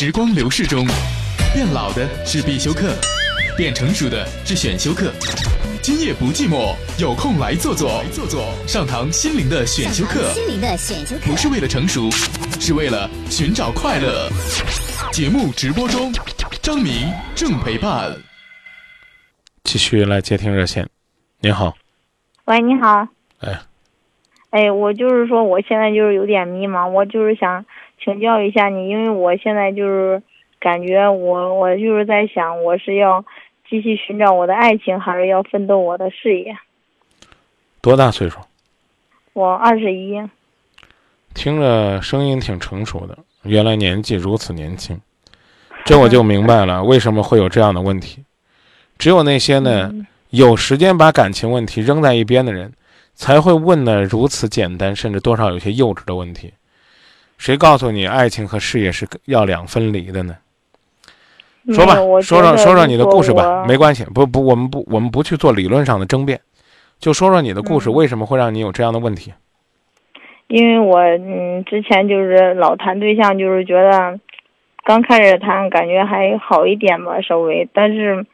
时光流逝中，变老的是必修课，变成熟的是选修课。今夜不寂寞，有空来坐坐，坐坐上堂心灵的选修课。心灵的选修课不是为了成熟，是为了寻找快乐。节目直播中，张明正陪伴。继续来接听热线，您好，喂，你好。哎，哎，我就是说，我现在就是有点迷茫，我就是想请教一下你，因为我现在就是感觉我我就是在想，我是要继续寻找我的爱情，还是要奋斗我的事业？多大岁数？我二十一，听着声音挺成熟的，原来年纪如此年轻，这我就明白了为什么会有这样的问题。只有那些呢有时间把感情问题扔在一边的人，才会问的如此简单甚至多少有些幼稚的问题。谁告诉你爱情和事业是要两分离的呢？说吧说说说说你的故事吧，没关系，不不，我们不我们不去做理论上的争辩，就说说你的故事，嗯为什么会让你有这样的问题？因为我嗯之前就是老谈对象，就是觉得刚开始谈感觉还好一点吧，稍微，但是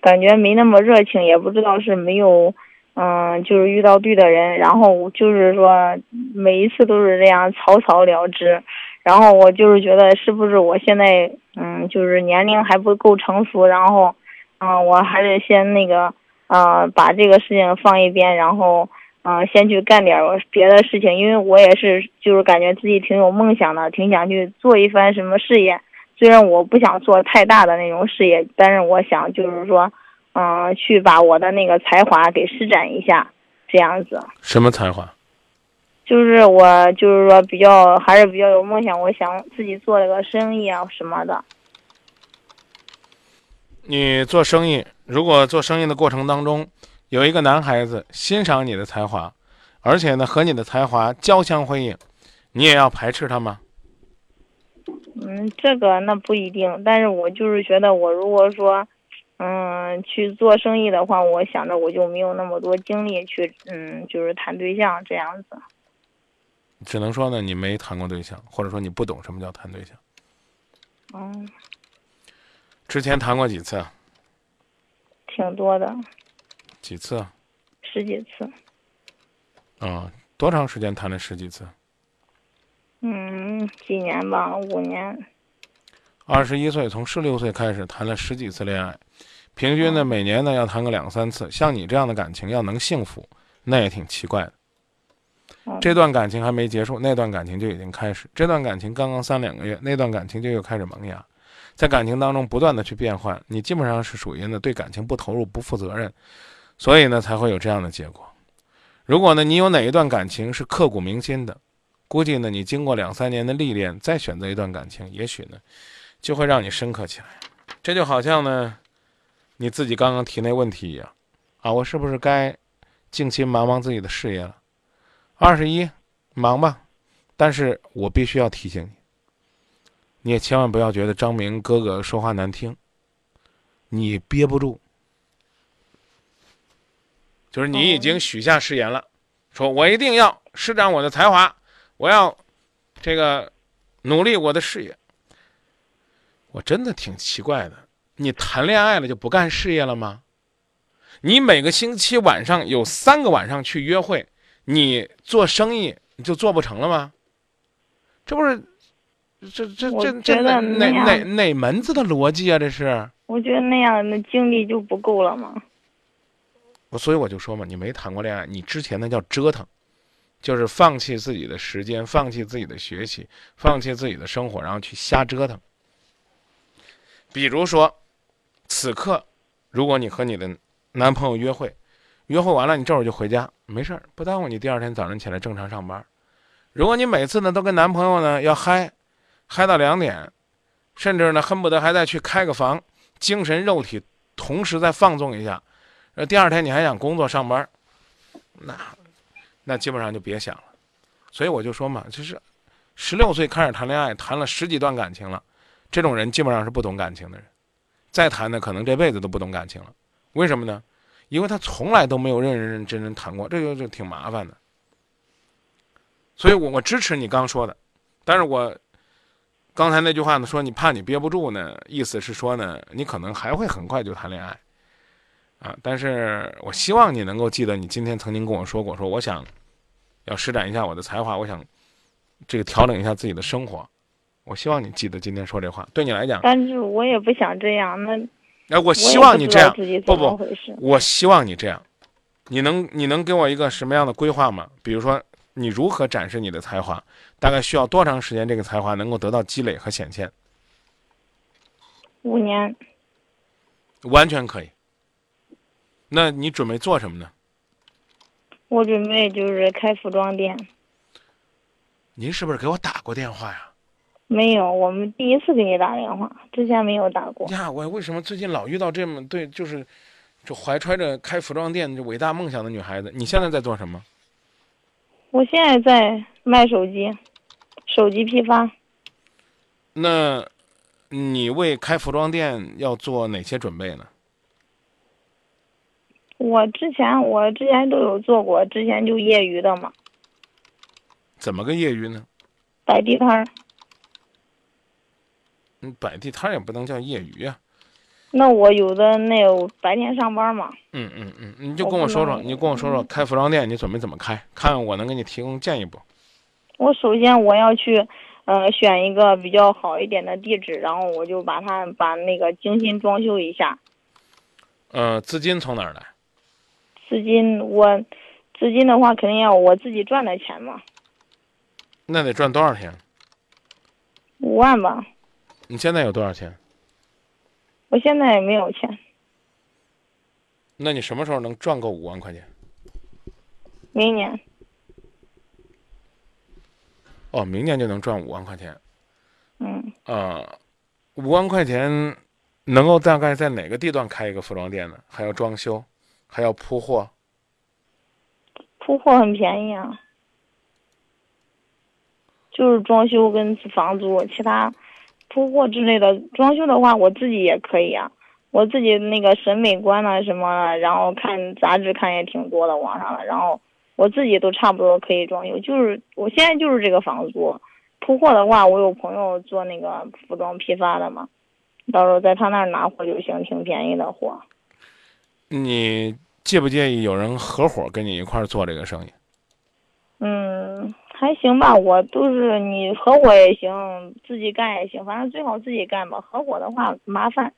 感觉没那么热情，也不知道是没有嗯就是遇到对的人，然后就是说每一次都是这样草草了之，然后我就是觉得是不是我现在嗯就是年龄还不够成熟，然后嗯我还是先那个呃把这个事情放一边，然后。嗯、先去干点别的事情，因为我也是，就是感觉自己挺有梦想的，挺想去做一番什么事业。虽然我不想做太大的那种事业，但是我想就是说，去把我的那个才华给施展一下，这样子。什么才华？就是我就是说比较还是比较有梦想，我想自己做了个生意啊什么的。你做生意，如果做生意的过程当中有一个男孩子欣赏你的才华，而且呢和你的才华交相辉映，你也要排斥他吗？嗯，这个那不一定，但是我就是觉得，我如果说，嗯，去做生意的话，我想着我就没有那么多精力去，嗯，就是谈对象这样子。只能说呢，你没谈过对象，或者说你不懂什么叫谈对象。嗯，之前谈过几次啊？挺多的，几次啊？十几次。啊、多长时间谈了十几次？嗯，几年吧，五年。二十一岁，从十六岁开始谈了十几次恋爱，平均呢每年呢要谈个两三次。像你这样的感情要能幸福，那也挺奇怪的。嗯这段感情还没结束，那段感情就已经开始；这段感情刚刚三两个月，那段感情就又开始萌芽。在感情当中不断的去变换，你基本上是属于呢对感情不投入、不负责任，所以呢才会有这样的结果。如果呢你有哪一段感情是刻骨铭心的，估计呢你经过两三年的历练，再选择一段感情，也许呢就会让你深刻起来。这就好像呢你自己刚刚提那问题一样，啊，我是不是该静心忙忙自己的事业了？二十一，忙吧，但是我必须要提醒你，你也千万不要觉得张明哥哥说话难听，你憋不住，就是你已经许下誓言了，说我一定要施展我的才华，我要这个努力我的事业。我真的挺奇怪的，你谈恋爱了就不干事业了吗？你每个星期晚上有三个晚上去约会，你做生意你就做不成了吗？这不是，这这我这这哪哪哪门子的逻辑啊？这是，我觉得那样的精力就不够了吗。我所以我就说嘛，你没谈过恋爱，你之前那叫折腾，就是放弃自己的时间，放弃自己的学习，放弃自己的生活，然后去瞎折腾。比如说，此刻，如果你和你的男朋友约会，约会完了你这会儿就回家，没事儿，不耽误你第二天早晨起来正常上班。如果你每次呢都跟男朋友呢要嗨，嗨到两点，甚至呢恨不得还再去开个房，精神肉体同时再放纵一下，呃，第二天你还想工作上班，那那基本上就别想了。所以我就说嘛，就是十六岁开始谈恋爱，谈了十几段感情了，这种人基本上是不懂感情的人，再谈呢可能这辈子都不懂感情了。为什么呢？因为他从来都没有认认真真谈过，这就就挺麻烦的。所以我我支持你刚说的，但是我刚才那句话呢，说你怕你憋不住呢，意思是说呢，你可能还会很快就谈恋爱，啊，但是我希望你能够记得，你今天曾经跟我说过，说我想要施展一下我的才华，我想这个调整一下自己的生活，我希望你记得今天说这话，对你来讲，但是我也不想这样，那哎，我我希望你这样，不不不。我希望你这样，你能你能给我一个什么样的规划吗？比如说，你如何展示你的才华？大概需要多长时间，这个才华能够得到积累和显现？五年，完全可以。那你准备做什么呢？我准备就是开服装店。您是不是给我打过电话呀？没有，我们第一次给你打电话，之前没有打过。呀，我为什么最近老遇到这么对，就是就怀揣着开服装店这伟大梦想的女孩子？你现在在做什么？我现在在卖手机，手机批发。那，你为开服装店要做哪些准备呢？我之前我之前都有做过，之前就业余的嘛，怎么个业余呢？摆地摊儿。嗯，摆地摊也不能叫业余啊。那我有的那有白天上班嘛。嗯嗯嗯，你就跟我说说，你跟我说说开服装店你准备怎么开，看看我能给你提供建议不？我首先我要去，呃，选一个比较好一点的地址，然后我就把它把那个精心装修一下。呃，资金从哪儿来？资金我，资金的话肯定要我自己赚的钱嘛。那得赚多少钱？五万吧。你现在有多少钱？我现在也没有钱。那你什么时候能赚够五万块钱？明年。哦，明年就能赚五万块钱。嗯。呃，五万块钱能够大概在哪个地段开一个服装店呢？还要装修，还要铺货。铺货很便宜啊，就是装修跟房租，其他铺货之类的。装修的话，我自己也可以啊，我自己那个审美观呢什么，然后看杂志看也挺多的，网上的，然后。我自己都差不多可以装修，就是我现在就是这个房租，铺货的话，我有朋友做那个服装批发的嘛，到时候在他那儿拿货就行，挺便宜的货。你介不介意有人合伙跟你一块儿做这个生意？嗯，还行吧，我都是你合伙也行，自己干也行，反正最好自己干吧，合伙的话麻烦。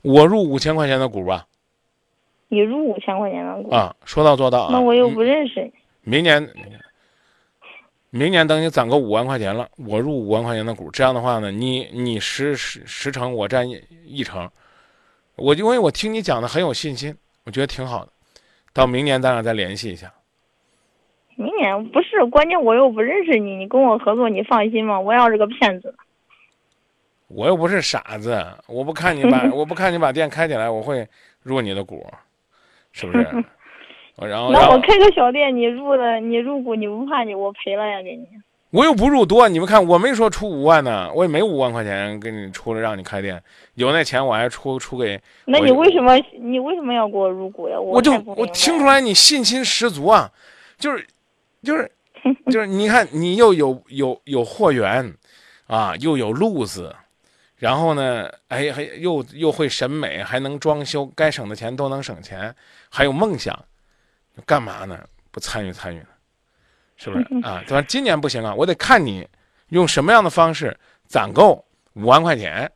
我入五千块钱的股吧。你入五千块钱的股啊？说到做到啊。那我又不认识你。明年，明年等你攒够五万块钱了，我入五万块钱的股。这样的话呢，你你十十十成，我占一一成。我因为我听你讲的很有信心，我觉得挺好的。到明年咱俩再联系一下。明年不是关键，我又不认识你，你跟我合作，你放心吗？我要是个骗子。我又不是傻子，我不看你把 我不看你把店开起来，我会入你的股，是不是？然后，那我开个小店，你入的，你入股，你不怕你我赔了呀？给你，我又不入多，你们看，我没说出五万呢，我也没五万块钱给你出了让你开店，有那钱我还出出给。那你为什么你为什么要给我入股呀？我就我听出来你信心十足啊，就是，就是 就是你看你又有有有货源，啊，又有路子，然后呢，哎还又又会审美，还能装修，该省的钱都能省钱，还有梦想。干嘛呢？不参与参与呢？是不是啊？对吧？今年不行啊，我得看你用什么样的方式攒够五万块钱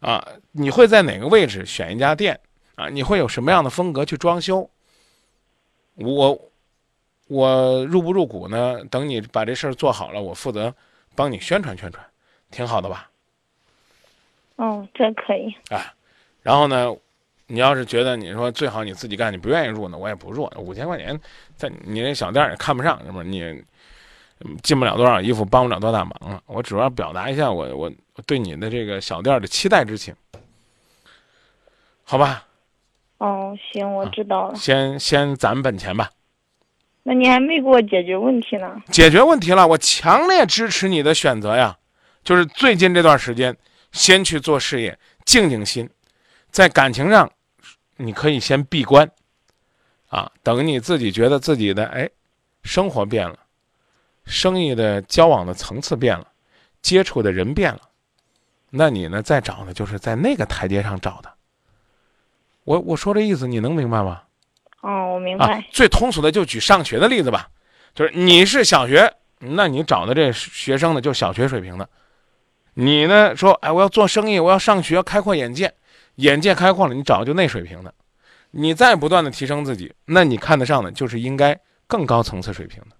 啊？你会在哪个位置选一家店啊？你会有什么样的风格去装修？我我入不入股呢？等你把这事儿做好了，我负责帮你宣传宣传，挺好的吧？哦，这可以啊。然后呢？你要是觉得你说最好你自己干，你不愿意入呢，我也不入。五千块钱在你那小店也看不上，是不是？你进不了多少衣服，帮不了多大忙了。我主要表达一下我我对你的这个小店的期待之情，好吧？哦，行，我知道了。先先攒本钱吧。那你还没给我解决问题呢。解决问题了，我强烈支持你的选择呀。就是最近这段时间，先去做事业，静静心，在感情上。你可以先闭关，啊，等你自己觉得自己的哎，生活变了，生意的交往的层次变了，接触的人变了，那你呢再找呢，就是在那个台阶上找的。我我说这意思你能明白吗？哦，我明白。，最通俗的就举上学的例子吧，就是你是小学，那你找的这学生呢，就小学水平的。你呢说，哎，我要做生意，我要上学，开阔眼界，眼界开阔了，你找就那水平的。你再不断的提升自己，那你看得上的就是应该更高层次水平的。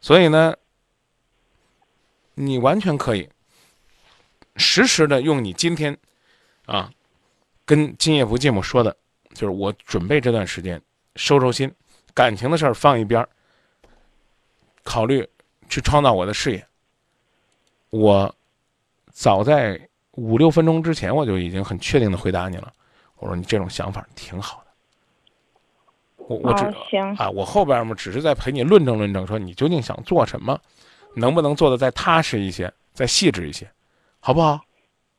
所以呢，你完全可以实时的用你今天啊跟今夜不寂寞说的，就是我准备这段时间收收心，感情的事儿放一边儿，考虑去创造我的事业。我早在五六分钟之前，我就已经很确定的回答你了。我说你这种想法挺好的。我我只、哦，行，啊，我后边嘛只是在陪你论证论证，说你究竟想做什么，能不能做的再踏实一些，再细致一些，好不好？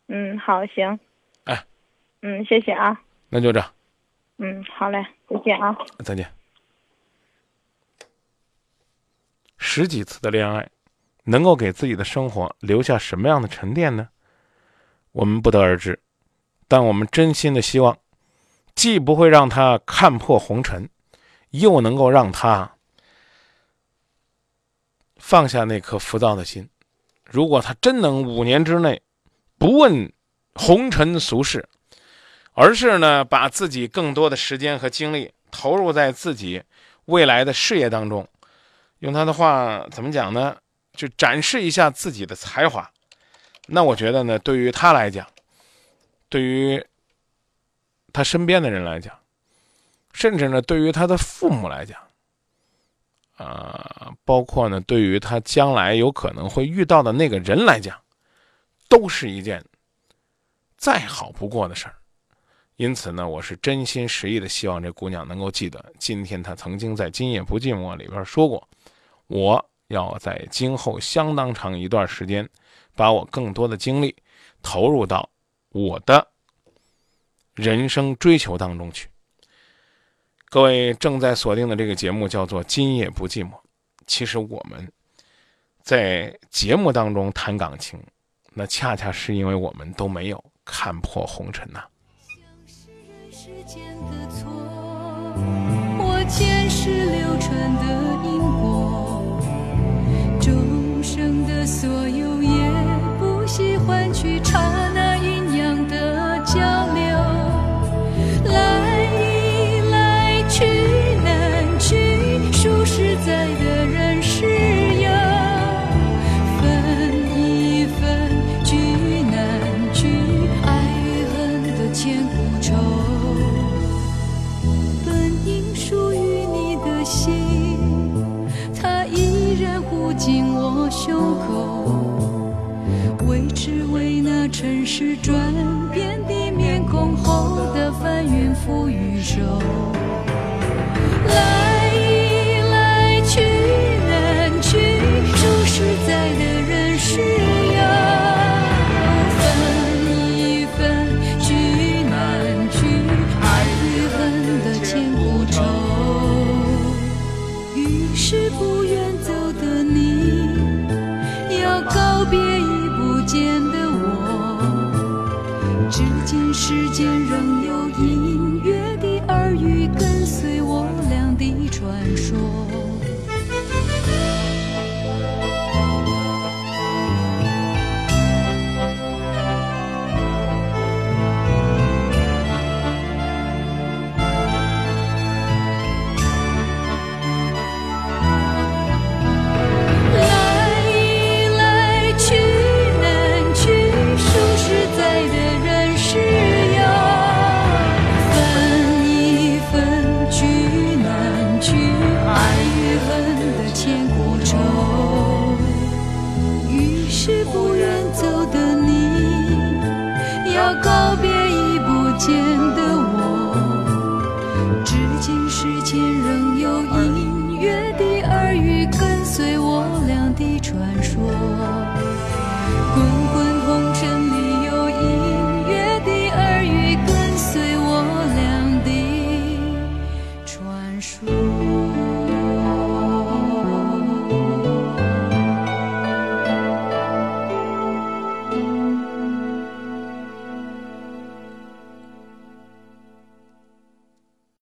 嗯，好，行。哎。嗯，谢谢啊。那就这样，嗯，好嘞，再见啊。再见。十几次的恋爱，能够给自己的生活留下什么样的沉淀呢？我们不得而知，但我们真心的希望，既不会让他看破红尘，又能够让他放下那颗浮躁的心。如果他真能五年之内不问红尘俗事，而是呢把自己更多的时间和精力投入在自己未来的事业当中，用他的话怎么讲呢？就展示一下自己的才华。那我觉得呢，对于他来讲，对于他身边的人来讲，甚至呢，对于他的父母来讲，啊、包括呢，对于他将来有可能会遇到的那个人来讲，都是一件再好不过的事儿。因此呢，我是真心实意的希望这姑娘能够记得，今天她曾经在《今夜不寂寞》里边说过，我要在今后相当长一段时间，把我更多的精力投入到我的人生追求当中去。各位正在锁定的这个节目叫做《今夜不寂寞》，其实我们在节目当中谈感情，那恰恰是因为我们都没有看破红尘呐、间的错，我前世流传的因果，众生的所有也不惜换取刹是转变的面孔后的翻云覆雨手。来易来去难去，数十载的人世游，分一分聚难聚，爱与恨的千古愁。于是不愿走的你，要告别间仍